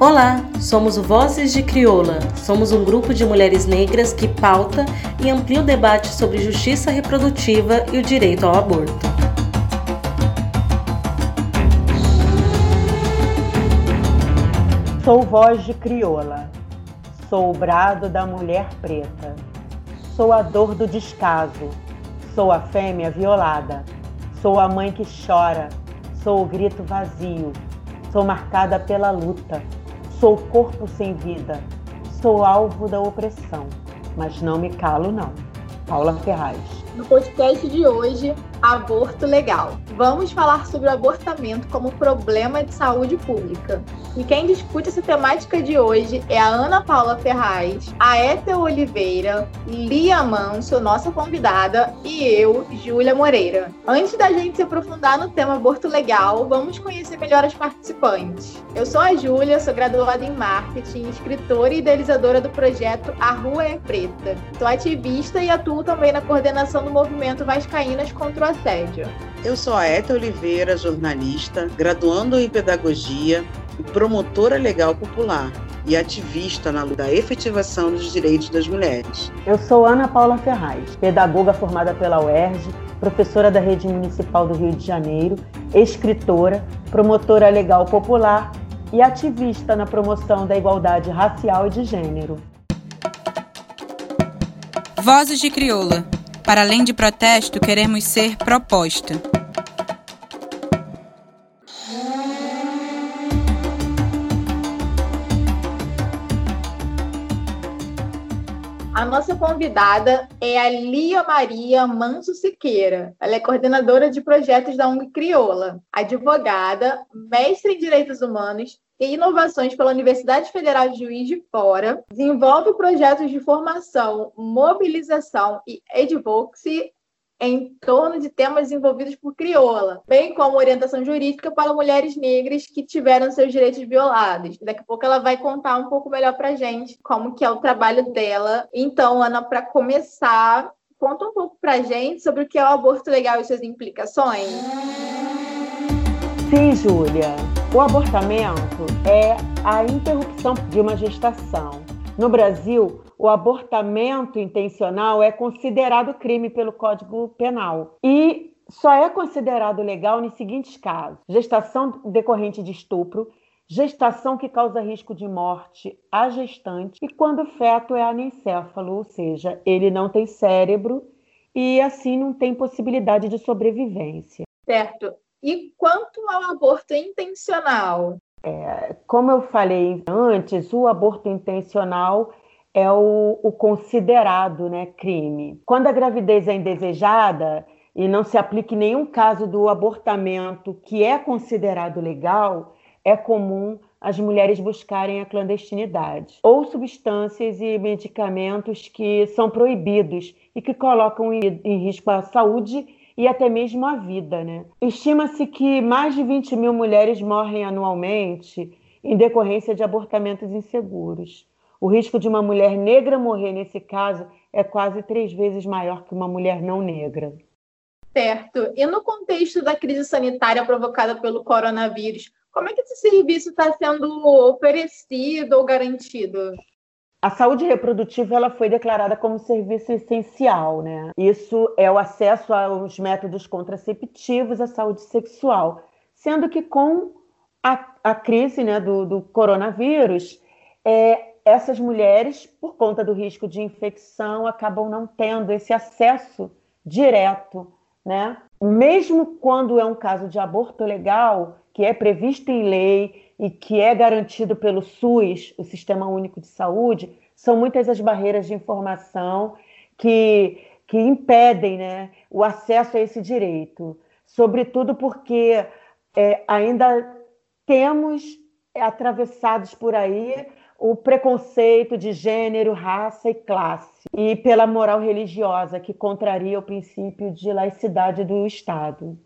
Olá, somos o Vozes de Crioula. Somos um grupo de mulheres negras que pauta e amplia o debate sobre justiça reprodutiva e o direito ao aborto. Sou voz de crioula, sou o brado da mulher preta, sou a dor do descaso, sou a fêmea violada, sou a mãe que chora, sou o grito vazio, sou marcada pela luta. Sou corpo sem vida, sou alvo da opressão, mas não me calo não. Paula Ferraz. No podcast de hoje, aborto legal. Vamos falar sobre o abortamento como problema de saúde pública. E quem discute essa temática de hoje é a Ana Paula Ferraz, a Éter Oliveira, Lia Manso, nossa convidada, e eu, Júlia Moreira. Antes da gente se aprofundar no tema aborto legal, vamos conhecer melhor as participantes. Eu sou a Júlia, sou graduada em marketing, escritora e idealizadora do projeto A Rua é Preta. Sou ativista e atuo também na coordenação do movimento Vascaínas contra o assédio. Eu sou a Eta Oliveira, jornalista, graduando em pedagogia e promotora legal popular e ativista na luta da efetivação dos direitos das mulheres. Eu sou Ana Paula Ferraz, pedagoga formada pela UERJ, professora da Rede Municipal do Rio de Janeiro, escritora, promotora legal popular e ativista na promoção da igualdade racial e de gênero. Vozes de Crioula para além de protesto, queremos ser proposta. A nossa convidada é a Lia Maria Manso Siqueira. Ela é coordenadora de projetos da UNG Crioula, advogada, mestre em Direitos Humanos e Inovações pela Universidade Federal de Juiz de Fora, desenvolve projetos de formação, mobilização e advocacy em torno de temas envolvidos por crioula, bem como orientação jurídica para mulheres negras que tiveram seus direitos violados. Daqui a pouco ela vai contar um pouco melhor para gente como que é o trabalho dela. Então, Ana, para começar, conta um pouco para gente sobre o que é o aborto legal e suas implicações. Sim, Júlia. O abortamento é a interrupção de uma gestação. No Brasil, o abortamento intencional é considerado crime pelo Código Penal e só é considerado legal nos seguintes casos: gestação decorrente de estupro, gestação que causa risco de morte à gestante e quando o feto é anencéfalo, ou seja, ele não tem cérebro e assim não tem possibilidade de sobrevivência. Certo. E quanto ao aborto intencional? É, como eu falei antes, o aborto intencional é o, o considerado né, crime. Quando a gravidez é indesejada e não se aplica em nenhum caso do abortamento que é considerado legal, é comum as mulheres buscarem a clandestinidade ou substâncias e medicamentos que são proibidos e que colocam em risco a saúde e até mesmo a vida. Né? Estima-se que mais de 20 mil mulheres morrem anualmente em decorrência de abortamentos inseguros. O risco de uma mulher negra morrer nesse caso é quase três vezes maior que uma mulher não negra. Certo. E no contexto da crise sanitária provocada pelo coronavírus, como é que esse serviço está sendo oferecido ou garantido? A saúde reprodutiva ela foi declarada como serviço essencial, né? Isso é o acesso aos métodos contraceptivos, à saúde sexual, sendo que com a, a crise né, do, do coronavírus, é, essas mulheres, por conta do risco de infecção, acabam não tendo esse acesso direto, né? Mesmo quando é um caso de aborto legal, que é previsto em lei e que é garantido pelo SUS, o Sistema Único de Saúde, são muitas as barreiras de informação que, que impedem né, o acesso a esse direito, sobretudo porque é, ainda temos atravessados por aí o preconceito de gênero, raça e classe, e pela moral religiosa, que contraria o princípio de laicidade do Estado.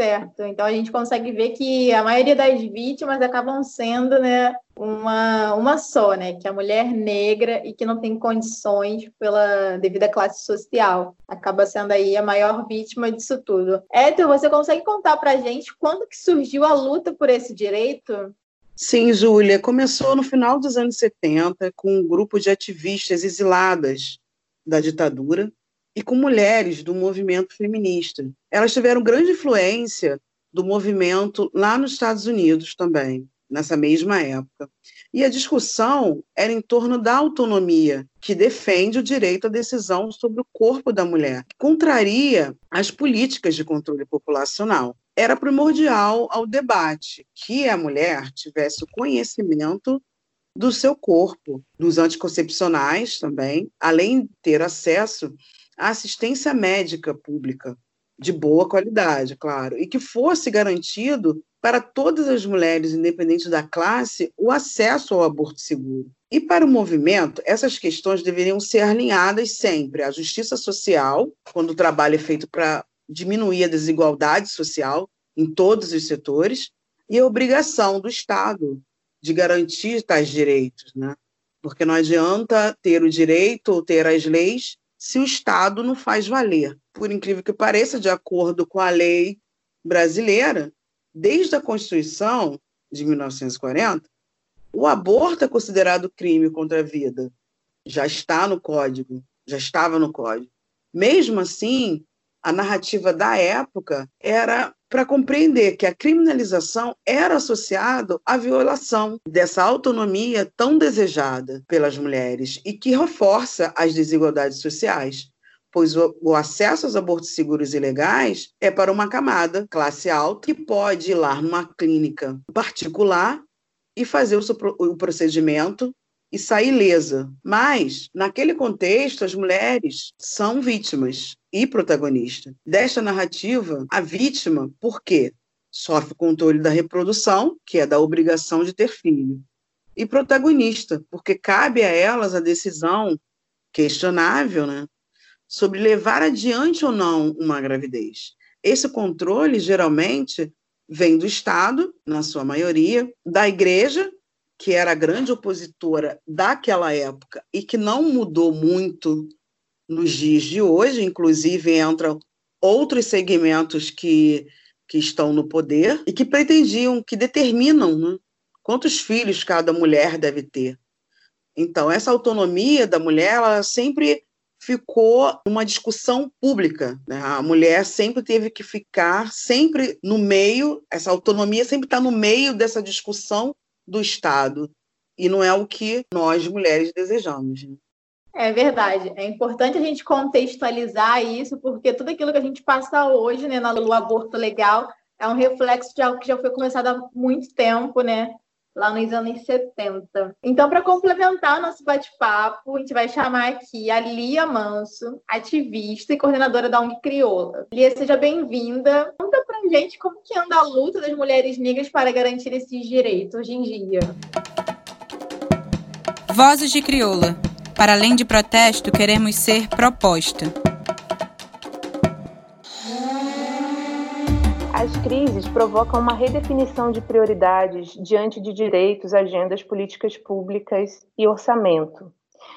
Certo. Então a gente consegue ver que a maioria das vítimas acabam sendo né, uma, uma só, né? Que é a mulher negra e que não tem condições pela devido à classe social. Acaba sendo aí a maior vítima disso tudo. Éter, você consegue contar pra gente quando que surgiu a luta por esse direito? Sim, Júlia. Começou no final dos anos 70 com um grupo de ativistas exiladas da ditadura e com mulheres do movimento feminista. Elas tiveram grande influência do movimento lá nos Estados Unidos também nessa mesma época. E a discussão era em torno da autonomia, que defende o direito à decisão sobre o corpo da mulher, que contraria as políticas de controle populacional. Era primordial ao debate que a mulher tivesse o conhecimento do seu corpo, dos anticoncepcionais também, além de ter acesso à assistência médica pública de boa qualidade, claro, e que fosse garantido para todas as mulheres, independente da classe, o acesso ao aborto seguro. E para o movimento, essas questões deveriam ser alinhadas sempre à justiça social, quando o trabalho é feito para diminuir a desigualdade social em todos os setores, e a obrigação do Estado de garantir tais direitos, né? Porque não adianta ter o direito ou ter as leis se o Estado não faz valer. Por incrível que pareça, de acordo com a lei brasileira, desde a Constituição de 1940, o aborto é considerado crime contra a vida. Já está no código, já estava no código. Mesmo assim, a narrativa da época era para compreender que a criminalização era associada à violação dessa autonomia tão desejada pelas mulheres e que reforça as desigualdades sociais pois o, o, acesso aos abortos seguros e legais é para uma camada classe alta que pode ir lá numa clínica particular e fazer o, o procedimento e sair ilesa. Mas, naquele contexto, as mulheres são vítimas e protagonistas. Desta narrativa, a vítima, por quê? Sofre controle da reprodução, que é da obrigação de ter filho. E protagonista, porque cabe a elas a decisão questionável, né, sobre levar adiante ou não uma gravidez. Esse controle, geralmente, vem do Estado, na sua maioria, da Igreja, que era a grande opositora daquela época e que não mudou muito nos dias de hoje, inclusive entram outros segmentos que, que estão no poder e que pretendiam, que determinam né, quantos filhos cada mulher deve ter. Então, essa autonomia da mulher, ela sempre ficou uma discussão pública. Né? A mulher sempre teve que ficar sempre no meio, essa autonomia sempre está no meio dessa discussão do Estado. E não é o que nós, mulheres, desejamos. É verdade. É importante a gente contextualizar isso, porque tudo aquilo que a gente passa hoje, né, no aborto legal, é um reflexo de algo que já foi começado há muito tempo, né? lá nos anos 70. Então, para complementar nosso bate-papo, a gente vai chamar aqui a Lia Manso, ativista e coordenadora da ONG Crioula. Lia, seja bem-vinda. Conta pra gente como que anda a luta das mulheres negras para garantir esses direitos hoje em dia. Vozes de Crioula. Para além de protesto, queremos ser proposta. As crises provocam uma redefinição de prioridades diante de direitos, agendas políticas públicas e orçamento.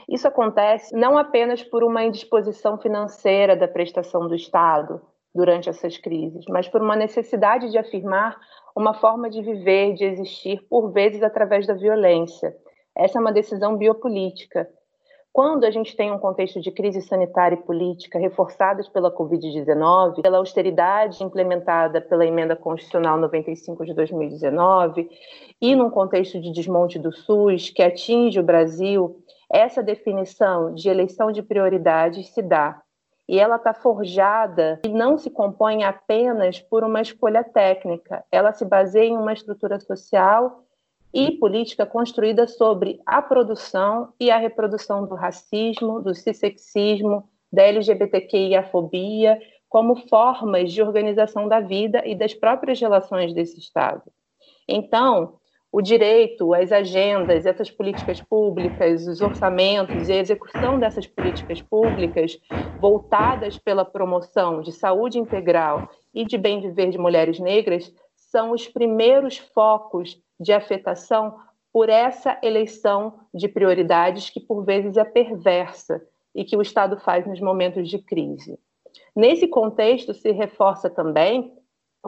Isso acontece não apenas por uma indisposição financeira da prestação do Estado durante essas crises, mas por uma necessidade de afirmar uma forma de viver, de existir, por vezes através da violência. Essa é uma decisão biopolítica quando a gente tem um contexto de crise sanitária e política reforçadas pela Covid-19, pela austeridade implementada pela Emenda Constitucional 95 de 2019, e num contexto de desmonte do SUS que atinge o Brasil, essa definição de eleição de prioridades se dá. E ela está forjada e não se compõe apenas por uma escolha técnica, ela se baseia em uma estrutura social e política construída sobre a produção e a reprodução do racismo, do cissexismo, da LGBTQIA-fobia, como formas de organização da vida e das próprias relações desse Estado. Então, o direito, as agendas, essas políticas públicas, os orçamentos e a execução dessas políticas públicas voltadas pela promoção de saúde integral e de bem viver de mulheres negras são os primeiros focos de afetação por essa eleição de prioridades que por vezes é perversa e que o Estado faz nos momentos de crise. Nesse contexto, se reforça também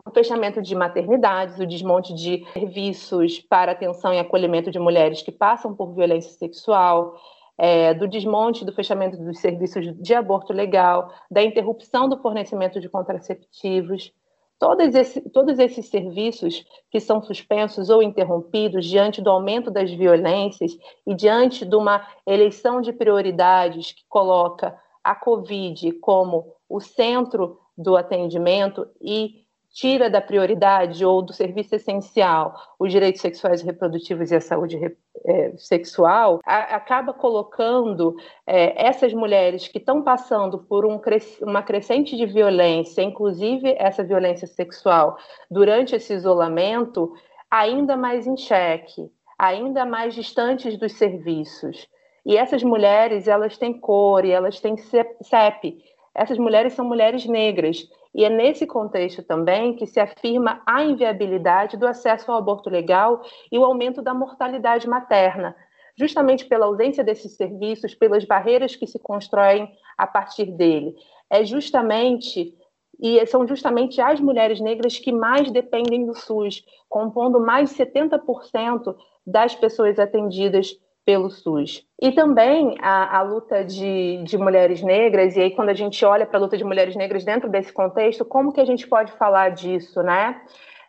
o fechamento de maternidades, o desmonte de serviços para atenção e acolhimento de mulheres que passam por violência sexual, é, do desmonte do fechamento dos serviços de aborto legal, da interrupção do fornecimento de contraceptivos. Todos, esse, todos esses serviços que são suspensos ou interrompidos diante do aumento das violências e diante de uma eleição de prioridades que coloca a Covid como o centro do atendimento e tira da prioridade ou do serviço essencial os direitos sexuais e reprodutivos e a saúde é, sexual, a, acaba colocando é, essas mulheres que estão passando por um, uma crescente de violência, inclusive essa violência sexual, durante esse isolamento, ainda mais em xeque, ainda mais distantes dos serviços. E essas mulheres, elas têm cor e elas têm CEP. Essas mulheres são mulheres negras e é nesse contexto também que se afirma a inviabilidade do acesso ao aborto legal e o aumento da mortalidade materna, justamente pela ausência desses serviços, pelas barreiras que se constroem a partir dele. É justamente e são justamente as mulheres negras que mais dependem do SUS, compondo mais de 70% das pessoas atendidas pelo SUS. E também a, a luta de, de, mulheres negras, e aí quando a gente olha para a luta de mulheres negras dentro desse contexto, como que a gente pode falar disso, né?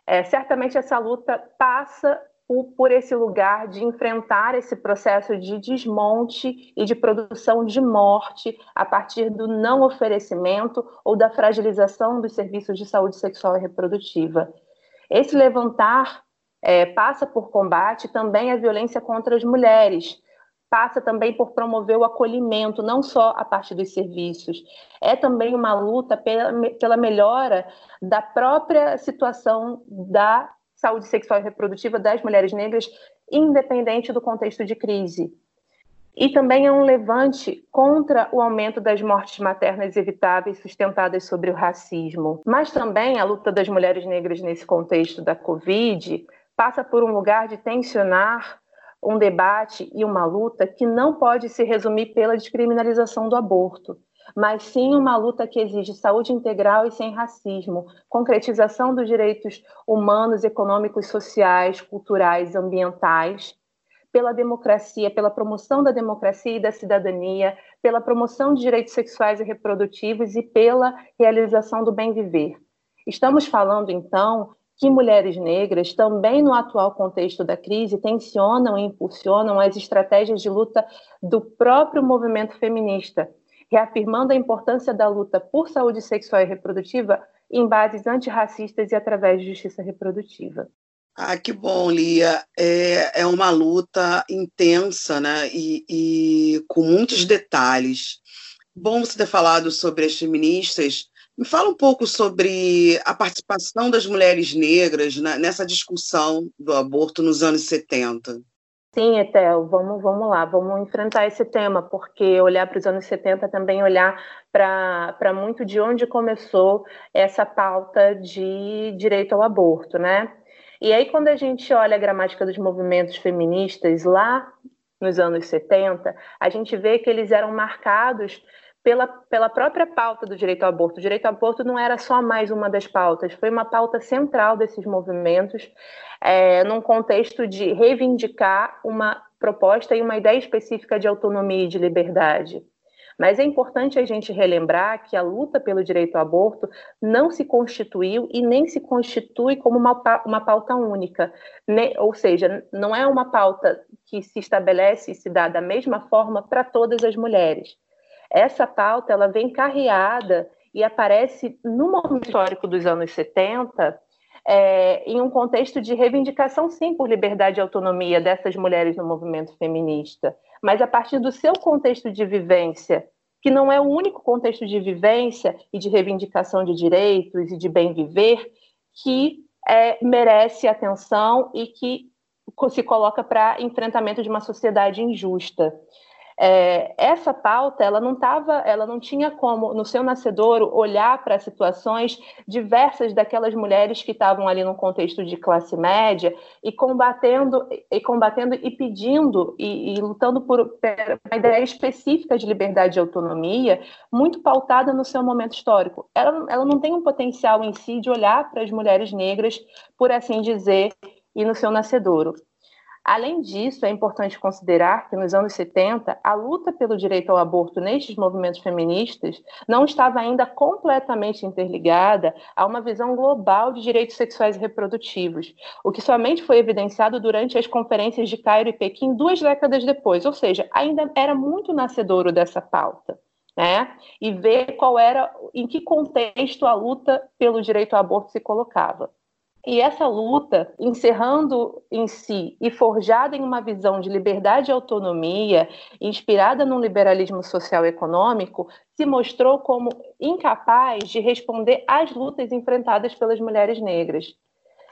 É, certamente essa luta passa por, por esse lugar de enfrentar esse processo de desmonte e de produção de morte a partir do não oferecimento ou da fragilização dos serviços de saúde sexual e reprodutiva. Esse levantar é, passa por combate também a violência contra as mulheres, passa também por promover o acolhimento, não só a partir dos serviços, é também uma luta pela, pela melhora da própria situação da saúde sexual e reprodutiva das mulheres negras, independente do contexto de crise. E também é um levante contra o aumento das mortes maternas evitáveis sustentadas sobre o racismo. Mas também a luta das mulheres negras nesse contexto da Covid passa por um lugar de tensionar um debate e uma luta que não pode se resumir pela descriminalização do aborto, mas sim uma luta que exige saúde integral e sem racismo, concretização dos direitos humanos, econômicos, sociais, culturais, ambientais, pela democracia, pela promoção da democracia e da cidadania, pela promoção de direitos sexuais e reprodutivos e pela realização do bem viver. Estamos falando, então, que mulheres negras, também no atual contexto da crise, tensionam e impulsionam as estratégias de luta do próprio movimento feminista, reafirmando a importância da luta por saúde sexual e reprodutiva em bases antirracistas e através de justiça reprodutiva. Ah, que bom, Lia. É, é uma luta intensa né? e, e com muitos detalhes. Bom você ter falado sobre as feministas, me fala um pouco sobre a participação das mulheres negras nessa discussão do aborto nos anos 70. Sim, Etel, vamos, vamos lá, vamos enfrentar esse tema, porque olhar para os anos 70 também olhar para muito de onde começou essa pauta de direito ao aborto, né? E aí, quando a gente olha a gramática dos movimentos feministas lá nos anos 70, a gente vê que eles eram marcados pela, pela própria pauta do direito ao aborto. O direito ao aborto não era só mais uma das pautas, foi uma pauta central desses movimentos, é, num contexto de reivindicar uma proposta e uma ideia específica de autonomia e de liberdade. Mas é importante a gente relembrar que a luta pelo direito ao aborto não se constituiu e nem se constitui como uma, uma pauta única. Ne, ou seja, não é uma pauta que se estabelece e se dá da mesma forma para todas as mulheres. Essa pauta ela vem carreada e aparece no momento histórico dos anos 70, é, em um contexto de reivindicação, sim, por liberdade e autonomia dessas mulheres no movimento feminista, mas a partir do seu contexto de vivência, que não é o único contexto de vivência e de reivindicação de direitos e de bem viver, que é, merece atenção e que se coloca para enfrentamento de uma sociedade injusta. É, essa pauta ela não tava, ela não tinha como no seu nascedouro olhar para situações diversas daquelas mulheres que estavam ali no contexto de classe média e combatendo e combatendo e pedindo e, e lutando por, uma ideia específica de liberdade e autonomia muito pautada no seu momento histórico. Ela, ela não tem um potencial em si de olhar para as mulheres negras, por assim dizer, e no seu nascedouro. Além disso, é importante considerar que nos anos 70, a luta pelo direito ao aborto nestes movimentos feministas não estava ainda completamente interligada a uma visão global de direitos sexuais e reprodutivos, o que somente foi evidenciado durante as conferências de Cairo e Pequim duas décadas depois, ou seja, ainda era muito nascedouro dessa pauta. Né? E ver qual era, em que contexto a luta pelo direito ao aborto se colocava. E essa luta, encerrando em si e forjada em uma visão de liberdade e autonomia, inspirada no liberalismo social e econômico, se mostrou como incapaz de responder às lutas enfrentadas pelas mulheres negras.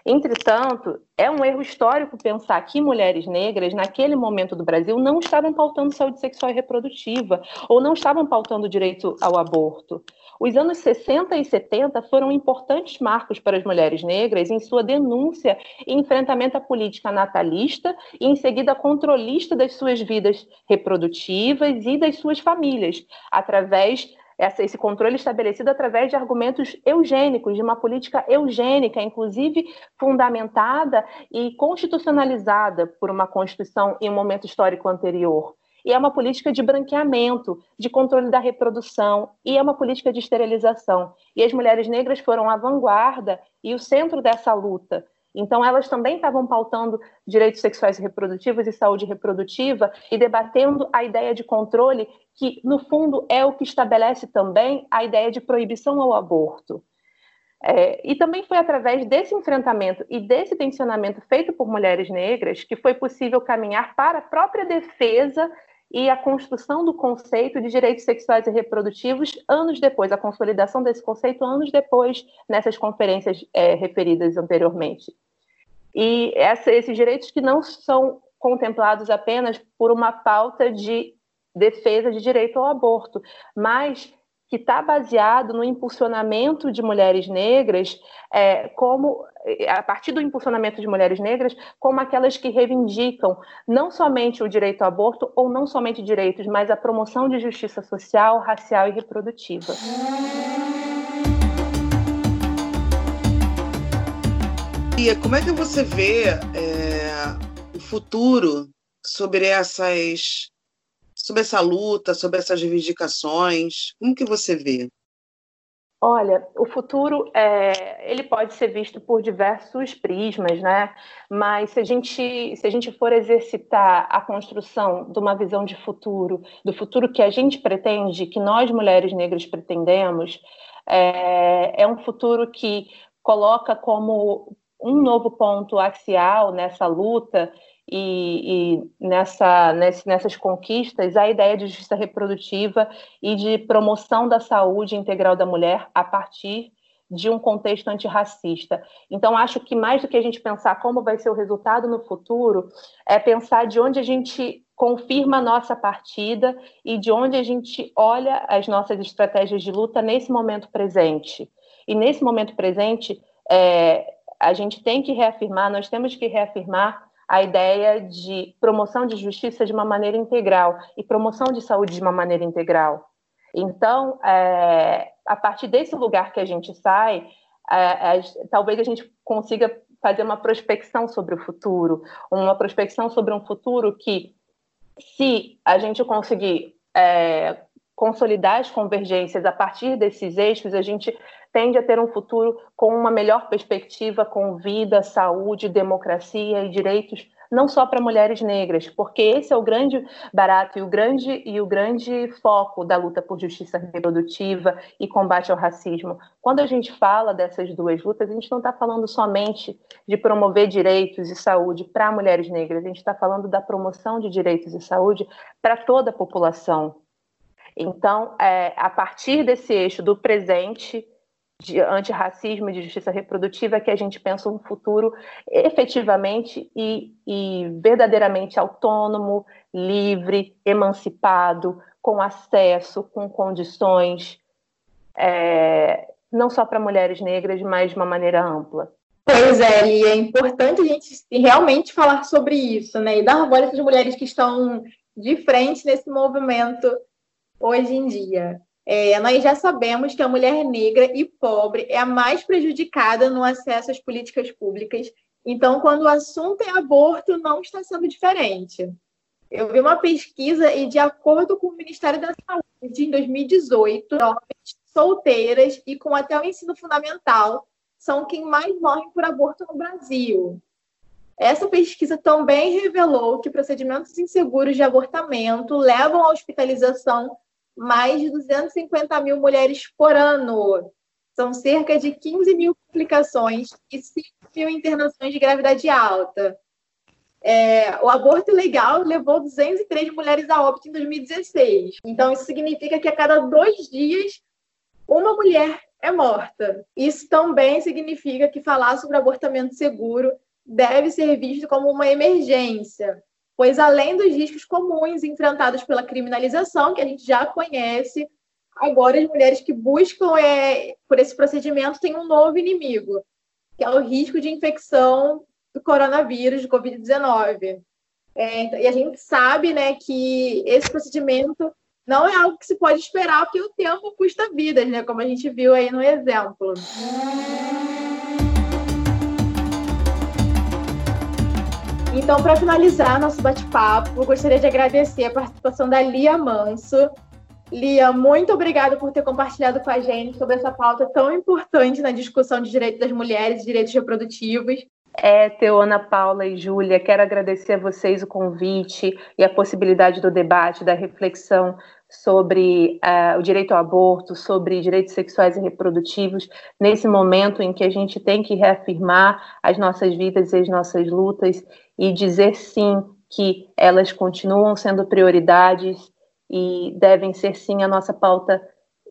Entretanto, é um erro histórico pensar que mulheres negras, naquele momento do Brasil, não estavam pautando saúde sexual e reprodutiva, ou não estavam pautando o direito ao aborto. Os anos 60 e 70 foram importantes marcos para as mulheres negras em sua denúncia e enfrentamento à política natalista e, em seguida, controlista das suas vidas reprodutivas e das suas famílias, através esse controle estabelecido através de argumentos eugênicos, de uma política eugênica, inclusive fundamentada e constitucionalizada por uma Constituição em um momento histórico anterior. E é uma política de branqueamento, de controle da reprodução, e é uma política de esterilização. E as mulheres negras foram a vanguarda e o centro dessa luta. Então, elas também estavam pautando direitos sexuais e reprodutivos e saúde reprodutiva e debatendo a ideia de controle, que, no fundo, é o que estabelece também a ideia de proibição ao aborto. É, e também foi através desse enfrentamento e desse tensionamento feito por mulheres negras que foi possível caminhar para a própria defesa e a construção do conceito de direitos sexuais e reprodutivos anos depois, a consolidação desse conceito anos depois, nessas conferências é, referidas anteriormente. E essa, esses direitos que não são contemplados apenas por uma pauta de defesa de direito ao aborto, mas que está baseado no impulsionamento de mulheres negras, é, como a partir do impulsionamento de mulheres negras, como aquelas que reivindicam não somente o direito ao aborto ou não somente direitos, mas a promoção de justiça social, racial e reprodutiva. E como é que você vê é, o futuro sobre essas sobre essa luta, sobre essas reivindicações? Como que você vê? Olha, o futuro é, ele pode ser visto por diversos prismas, né? Mas se a gente se a gente for exercitar a construção de uma visão de futuro, do futuro que a gente pretende, que nós mulheres negras pretendemos, é, é um futuro que coloca como um novo ponto axial nessa luta e, e nessa, nesse, nessas conquistas a ideia de justiça reprodutiva e de promoção da saúde integral da mulher a partir de um contexto antirracista. Então, acho que mais do que a gente pensar como vai ser o resultado no futuro, é pensar de onde a gente confirma a nossa partida e de onde a gente olha as nossas estratégias de luta nesse momento presente. E nesse momento presente, é, a gente tem que reafirmar, nós temos que reafirmar a ideia de promoção de justiça de uma maneira integral e promoção de saúde de uma maneira integral. Então, é, a partir desse lugar que a gente sai, é, é, talvez a gente consiga fazer uma prospecção sobre o futuro, uma prospecção sobre um futuro que, se a gente conseguir é, consolidar as convergências a partir desses eixos, a gente tende a ter um futuro com uma melhor perspectiva, com vida, saúde, democracia e direitos não só para mulheres negras, porque esse é o grande barato e o grande e o grande foco da luta por justiça reprodutiva e combate ao racismo. Quando a gente fala dessas duas lutas, a gente não está falando somente de promover direitos e saúde para mulheres negras, a gente está falando da promoção de direitos e saúde para toda a população. Então, é, a partir desse eixo do presente, de antirracismo e de justiça reprodutiva que a gente pensa um futuro efetivamente e, e verdadeiramente autônomo, livre, emancipado, com acesso, com condições, é, não só para mulheres negras, mas de uma maneira ampla. Pois é, e é importante a gente realmente falar sobre isso, né? E dar voz às mulheres que estão de frente nesse movimento hoje em dia. É, nós já sabemos que a mulher negra e pobre é a mais prejudicada no acesso às políticas públicas. Então, quando o assunto é aborto, não está sendo diferente. Eu vi uma pesquisa e, de acordo com o Ministério da Saúde, em 2018, jovens solteiras e com até o ensino fundamental são quem mais morrem por aborto no Brasil. Essa pesquisa também revelou que procedimentos inseguros de abortamento levam à hospitalização mais de 250 mil mulheres por ano. São cerca de 15 mil complicações e 5 mil internações de gravidade alta. É, o aborto ilegal levou 203 mulheres a óbito em 2016. Então, isso significa que a cada dois dias, uma mulher é morta. Isso também significa que falar sobre abortamento seguro deve ser visto como uma emergência, pois além dos riscos comuns enfrentados pela criminalização, que a gente já conhece, agora as mulheres que buscam é, por esse procedimento têm um novo inimigo, que é o risco de infecção do coronavírus, do Covid-19. É, e a gente sabe né, que esse procedimento não é algo que se pode esperar, porque o tempo custa vidas, né, como a gente viu aí no exemplo. Então, para finalizar nosso bate-papo, gostaria de agradecer a participação da Lia Manso. Lia, muito obrigada por ter compartilhado com a gente sobre essa pauta tão importante na discussão de direitos das mulheres e direitos reprodutivos. É, Teona, Paula e Júlia, quero agradecer a vocês o convite e a possibilidade do debate, da reflexão sobre uh, o direito ao aborto, sobre direitos sexuais e reprodutivos, nesse momento em que a gente tem que reafirmar as nossas vidas e as nossas lutas e dizer sim que elas continuam sendo prioridades e devem ser sim a nossa pauta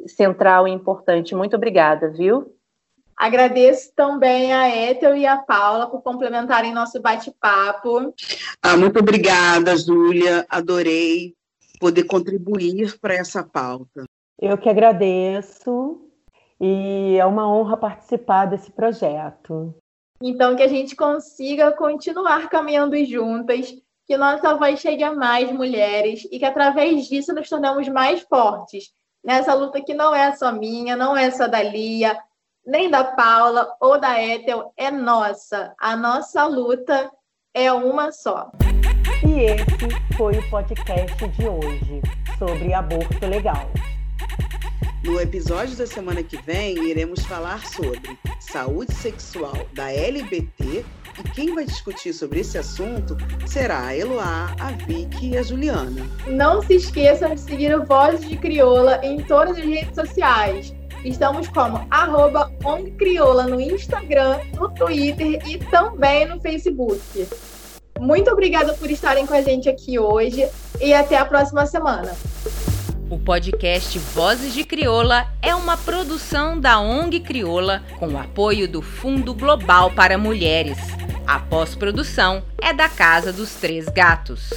central e importante. Muito obrigada, viu? Agradeço também a Ethel e a Paula por complementarem nosso bate-papo. Ah, muito obrigada, Júlia. Adorei poder contribuir para essa pauta. Eu que agradeço e é uma honra participar desse projeto. Então, que a gente consiga continuar caminhando juntas, que nossa voz chegue a mais mulheres e que através disso nos tornamos mais fortes nessa luta que não é só minha, não é só da Lia, nem da Paula ou da Ethel, é nossa. A nossa luta é uma só. E esse foi o podcast de hoje sobre aborto legal. No episódio da semana que vem, iremos falar sobre saúde sexual da LBT e quem vai discutir sobre esse assunto será a Eloá, a Vicky e a Juliana. Não se esqueçam de seguir o Vozes de Crioula em todas as redes sociais. Estamos como arroba Crioula no Instagram, no Twitter e também no Facebook. Muito obrigada por estarem com a gente aqui hoje e até a próxima semana. O podcast Vozes de Crioula é uma produção da ONG Crioula com o apoio do Fundo Global para Mulheres. A pós-produção é da Casa dos Três Gatos.